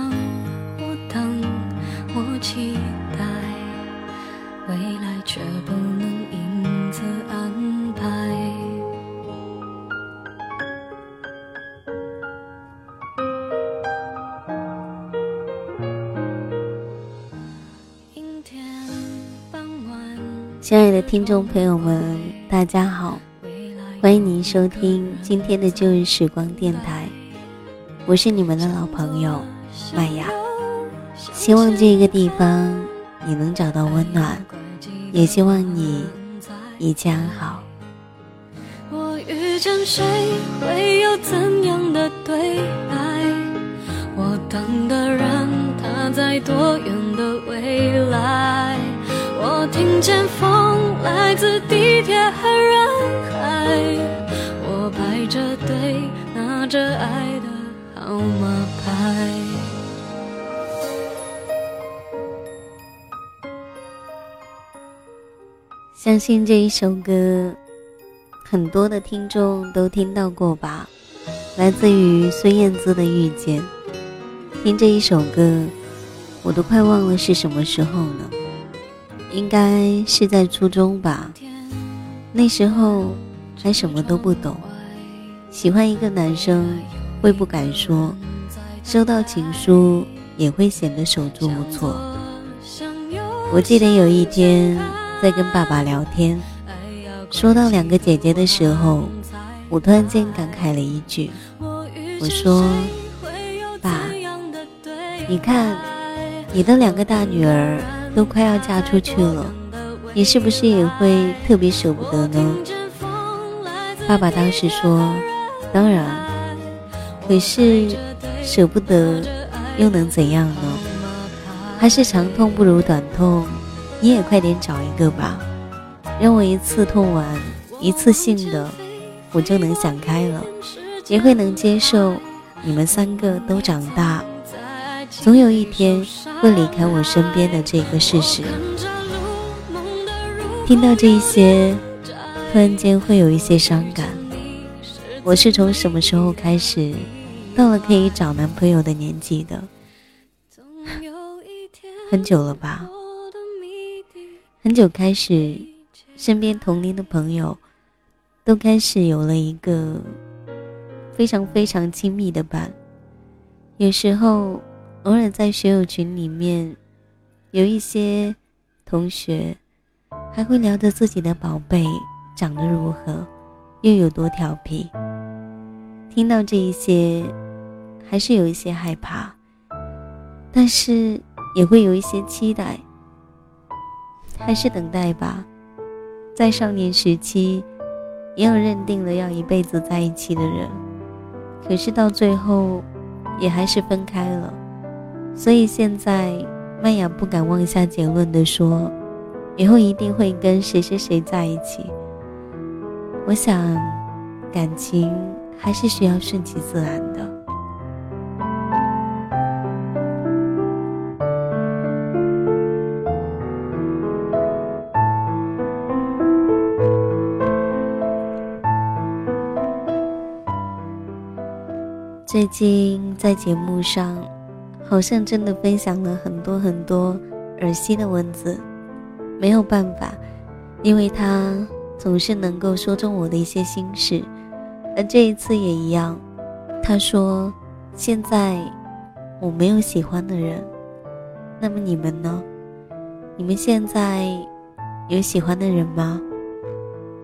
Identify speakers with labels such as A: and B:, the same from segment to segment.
A: 想，我等，我期待，未来却不能因此安排。
B: 亲爱的听众朋友们，大家好，欢迎您收听今天的旧日时光电台，我是你们的老朋友麦雅。希望这个地方你能找到温暖，也希望你一切安好。
A: 我遇见谁会有怎样的对白？我等的人他在多远的未来？我听见风来自地铁和人海，我排着队拿着爱的号码牌。
B: 相信这一首歌，很多的听众都听到过吧？来自于孙燕姿的《遇见》。听这一首歌，我都快忘了是什么时候了，应该是在初中吧。那时候还什么都不懂，喜欢一个男生会不敢说，收到情书也会显得手足无措。我记得有一天在跟爸爸聊天，说到两个姐姐的时候，我突然间感慨了一句：“我说，爸，你看，你的两个大女儿都快要嫁出去了，你是不是也会特别舍不得呢？”爸爸当时说：“当然，可是舍不得又能怎样呢？还是长痛不如短痛，你也快点找一个吧，让我一次痛完，一次性的，我就能想开了，也会能接受你们三个都长大，总有一天会离开我身边的这个事实。听到这些，突然间会有一些伤感。我是从什么时候开始，到了可以找男朋友的年纪的？很久了吧？很久开始，身边同龄的朋友都开始有了一个非常非常亲密的伴。有时候，偶尔在学友群里面，有一些同学还会聊着自己的宝贝长得如何，又有多调皮。听到这一些，还是有一些害怕，但是也会有一些期待。还是等待吧，在少年时期，也有认定了要一辈子在一起的人，可是到最后，也还是分开了。所以现在，麦雅不敢妄下结论的说，以后一定会跟谁谁谁在一起。我想，感情还是需要顺其自然的。最近在节目上，好像真的分享了很多很多耳惜的文字，没有办法，因为他总是能够说中我的一些心事，而这一次也一样。他说：“现在我没有喜欢的人，那么你们呢？你们现在有喜欢的人吗？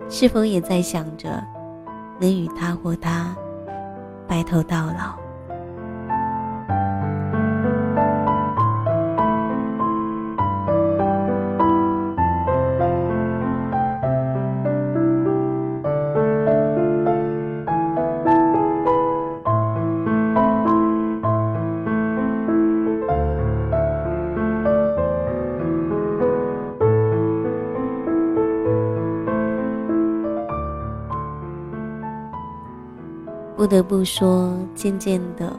B: 是否也在想着能与他或她？”白头到老。不得不说，渐渐的，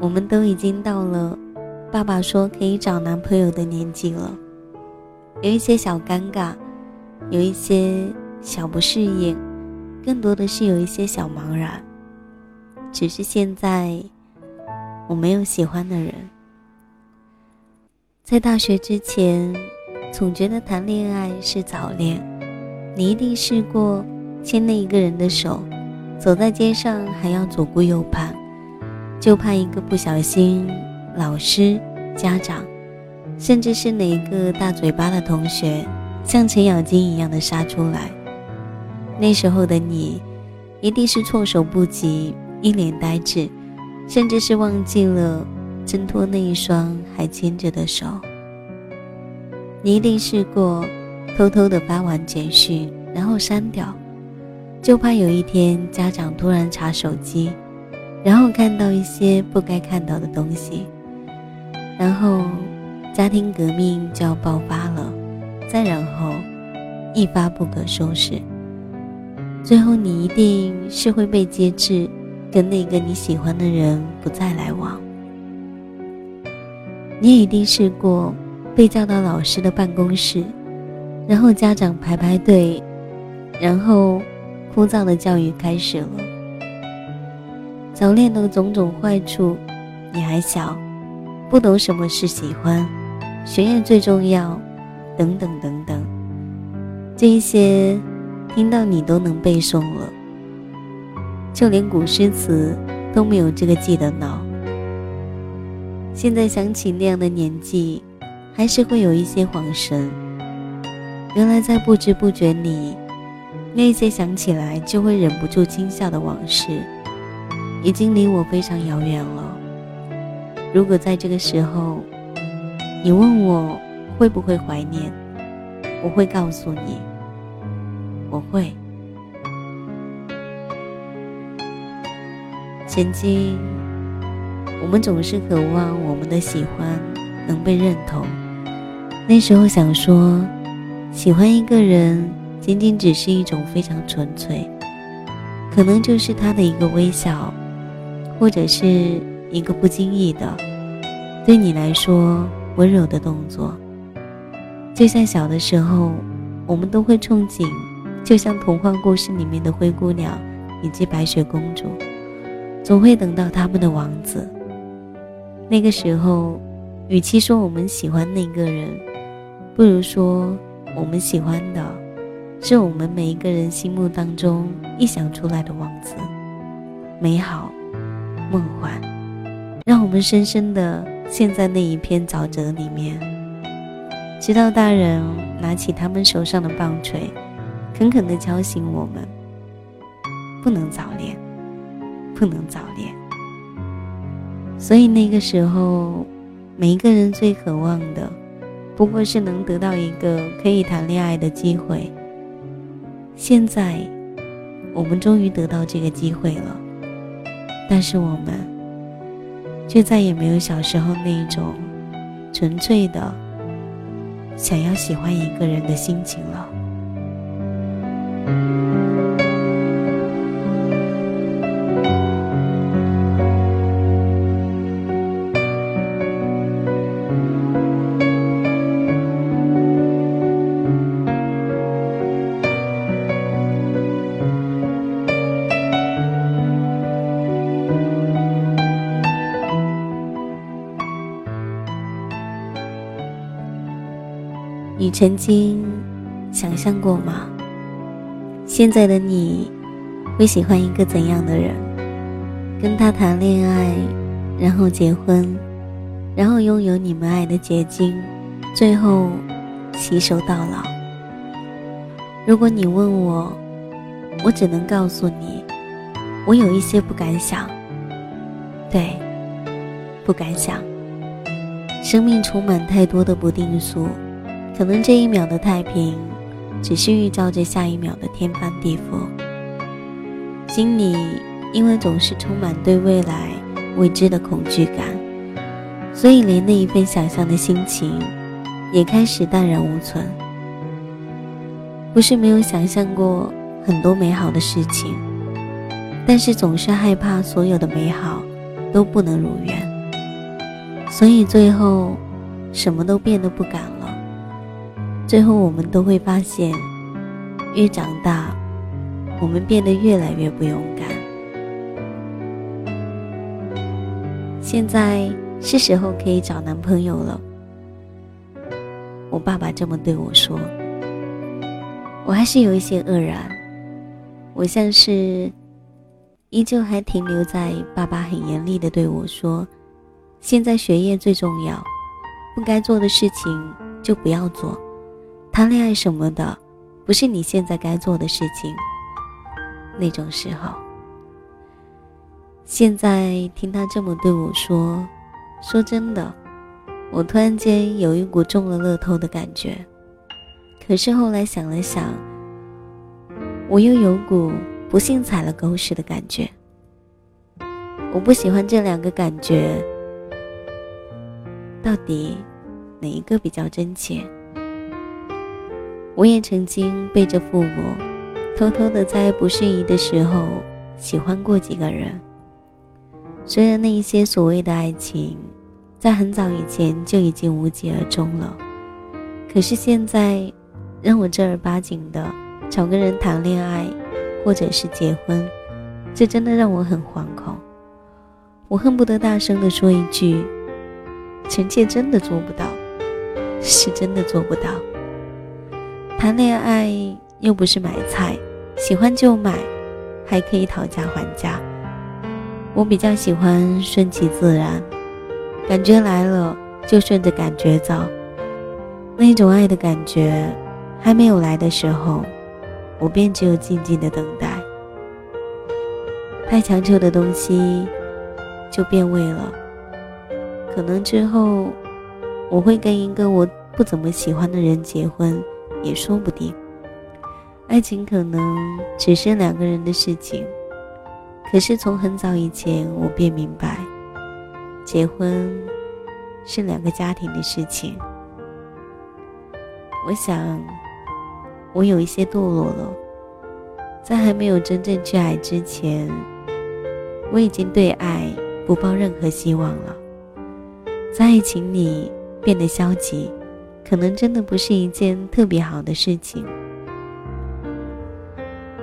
B: 我们都已经到了爸爸说可以找男朋友的年纪了。有一些小尴尬，有一些小不适应，更多的是有一些小茫然。只是现在我没有喜欢的人。在大学之前，总觉得谈恋爱是早恋。你一定试过牵那一个人的手，走在街上还要左顾右盼，就怕一个不小心，老师、家长，甚至是哪个大嘴巴的同学，像程咬金一样的杀出来。那时候的你，一定是措手不及。一脸呆滞，甚至是忘记了挣脱那一双还牵着的手。你一定试过偷偷的发完简讯，然后删掉，就怕有一天家长突然查手机，然后看到一些不该看到的东西，然后家庭革命就要爆发了，再然后一发不可收拾。最后你一定是会被接制。跟那个你喜欢的人不再来往，你一定试过被叫到老师的办公室，然后家长排排队，然后枯燥的教育开始了。早恋的种种坏处，你还小，不懂什么是喜欢，学业最重要，等等等等，这一些听到你都能背诵了。就连古诗词都没有这个记得牢。现在想起那样的年纪，还是会有一些恍神。原来在不知不觉里，那些想起来就会忍不住轻笑的往事，已经离我非常遥远了。如果在这个时候，你问我会不会怀念，我会告诉你，我会。曾经，我们总是渴望我们的喜欢能被认同。那时候想说，喜欢一个人仅仅只是一种非常纯粹，可能就是他的一个微笑，或者是一个不经意的，对你来说温柔的动作。就像小的时候，我们都会憧憬，就像童话故事里面的灰姑娘以及白雪公主。总会等到他们的王子。那个时候，与其说我们喜欢那个人，不如说我们喜欢的，是我们每一个人心目当中臆想出来的王子，美好、梦幻，让我们深深的陷在那一片沼泽里面，直到大人拿起他们手上的棒槌，狠狠地敲醒我们：不能早恋。不能早恋，所以那个时候，每一个人最渴望的，不过是能得到一个可以谈恋爱的机会。现在，我们终于得到这个机会了，但是我们，却再也没有小时候那种纯粹的想要喜欢一个人的心情了。曾经想象过吗？现在的你会喜欢一个怎样的人？跟他谈恋爱，然后结婚，然后拥有你们爱的结晶，最后携手到老。如果你问我，我只能告诉你，我有一些不敢想。对，不敢想。生命充满太多的不定数。可能这一秒的太平，只是预兆着下一秒的天翻地覆。心里因为总是充满对未来未知的恐惧感，所以连那一份想象的心情，也开始淡然无存。不是没有想象过很多美好的事情，但是总是害怕所有的美好都不能如愿，所以最后什么都变得不敢了。最后我们都会发现，越长大，我们变得越来越不勇敢。现在是时候可以找男朋友了。我爸爸这么对我说，我还是有一些愕然。我像是依旧还停留在爸爸很严厉的对我说：“现在学业最重要，不该做的事情就不要做。”谈恋爱什么的，不是你现在该做的事情。那种时候，现在听他这么对我说，说真的，我突然间有一股中了乐透的感觉。可是后来想了想，我又有股不幸踩了狗屎的感觉。我不喜欢这两个感觉，到底哪一个比较真切？我也曾经背着父母，偷偷的在不适宜的时候喜欢过几个人。虽然那一些所谓的爱情，在很早以前就已经无疾而终了，可是现在让我正儿八经的找个人谈恋爱，或者是结婚，这真的让我很惶恐。我恨不得大声的说一句：“臣妾真的做不到，是真的做不到。”谈恋爱又不是买菜，喜欢就买，还可以讨价还价。我比较喜欢顺其自然，感觉来了就顺着感觉走。那种爱的感觉还没有来的时候，我便只有静静的等待。太强求的东西就变味了。可能之后我会跟一个我不怎么喜欢的人结婚。也说不定，爱情可能只是两个人的事情。可是从很早以前，我便明白，结婚是两个家庭的事情。我想，我有一些堕落了，在还没有真正去爱之前，我已经对爱不抱任何希望了，在爱情里变得消极。可能真的不是一件特别好的事情。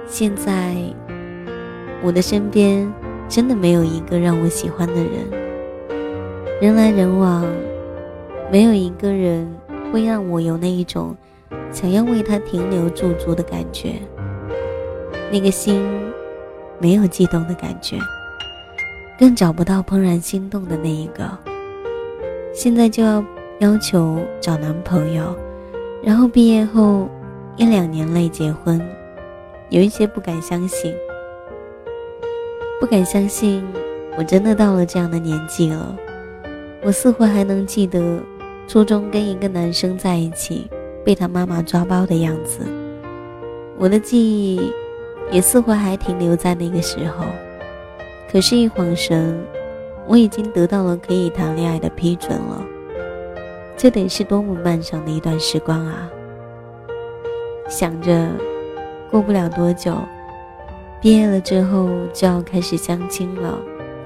B: 现在，我的身边真的没有一个让我喜欢的人，人来人往，没有一个人会让我有那一种想要为他停留驻足的感觉。那个心没有悸动的感觉，更找不到怦然心动的那一个。现在就要。要求找男朋友，然后毕业后一两年内结婚，有一些不敢相信，不敢相信我真的到了这样的年纪了。我似乎还能记得初中跟一个男生在一起，被他妈妈抓包的样子。我的记忆也似乎还停留在那个时候，可是，一晃神，我已经得到了可以谈恋爱的批准了。这得是多么漫长的一段时光啊！想着，过不了多久，毕业了之后就要开始相亲了，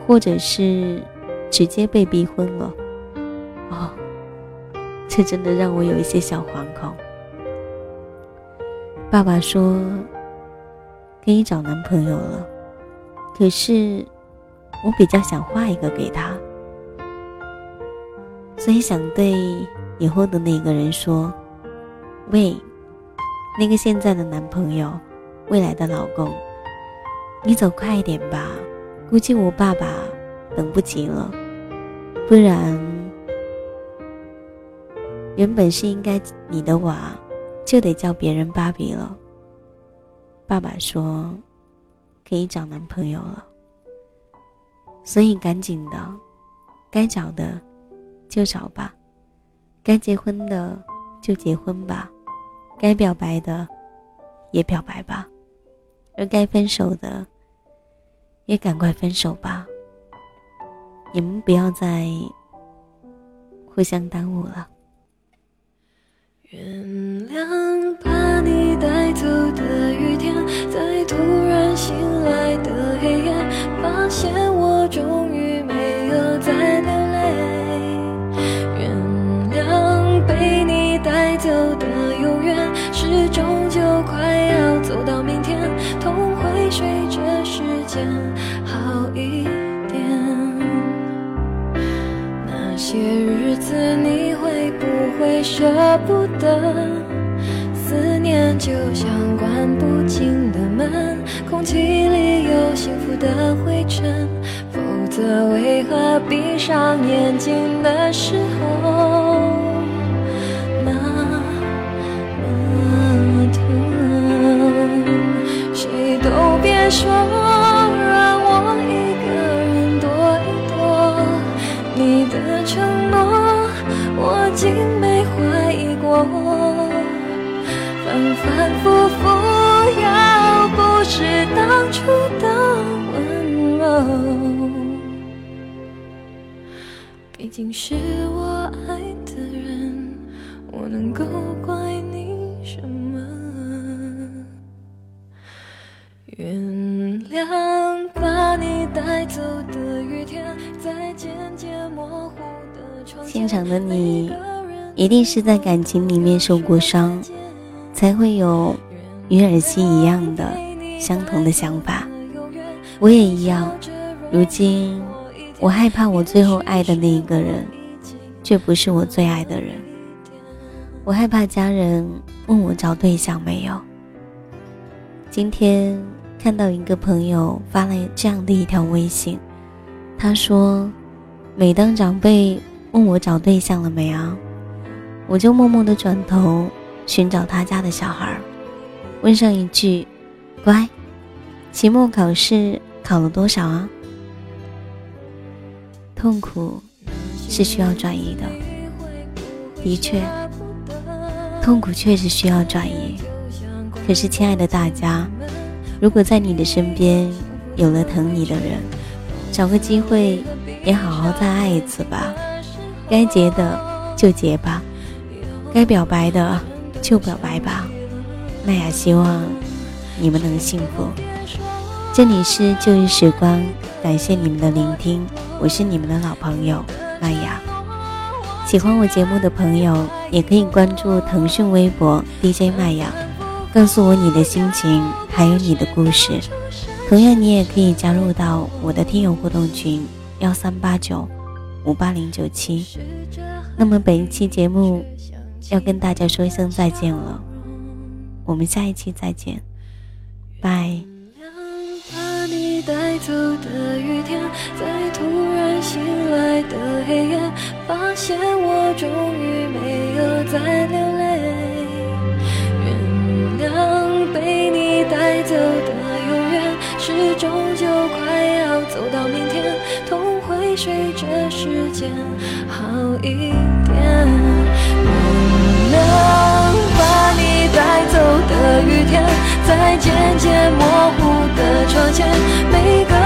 B: 或者是直接被逼婚了。哦，这真的让我有一些小惶恐。爸爸说可以找男朋友了，可是我比较想画一个给他。所以想对以后的那个人说：“喂，那个现在的男朋友，未来的老公，你走快一点吧，估计我爸爸等不及了，不然原本是应该你的娃，就得叫别人芭比了。”爸爸说：“可以找男朋友了，所以赶紧的，该找的。”就找吧，该结婚的就结婚吧，该表白的也表白吧，而该分手的也赶快分手吧。你们不要再互相耽误了。
C: 间好一点。那些日子你会不会舍不得？思念就像关不紧的门，空气里有幸福的灰尘。否则为何闭上眼睛的时候那么疼？谁都别？说承诺我竟没怀疑过，反反复复，要不是当初的温柔，毕竟是我爱的人，我能够怪你什么？原谅把你带走的雨天，在渐渐模糊。
B: 现场的你，一定是在感情里面受过伤，才会有与尔西一样的相同的想法。我也一样。如今，我害怕我最后爱的那一个人，却不是我最爱的人。我害怕家人问我找对象没有。今天。看到一个朋友发了这样的一条微信，他说：“每当长辈问我找对象了没啊，我就默默的转头寻找他家的小孩，问上一句：‘乖，期末考试考了多少啊？’痛苦是需要转移的，的确，痛苦确实需要转移。可是，亲爱的大家。”如果在你的身边有了疼你的人，找个机会也好好再爱一次吧。该结的就结吧，该表白的就表白吧。麦雅希望你们能幸福。这里是旧日时光，感谢你们的聆听，我是你们的老朋友麦雅。喜欢我节目的朋友也可以关注腾讯微博 DJ 麦雅。告诉我你的心情，还有你的故事。同样，你也可以加入到我的听友互动群幺三八九五八零九七。那么，本一期节目要跟大家说一声再见了，我们下一期再见，拜。
C: 带走的雨天，在突然醒来的黑夜发现我终于没有再流泪。原谅被你带走的永远，是终究快要走到明天，痛会随着时间好一点。能把你带走的雨天，在渐渐模糊的窗前。每。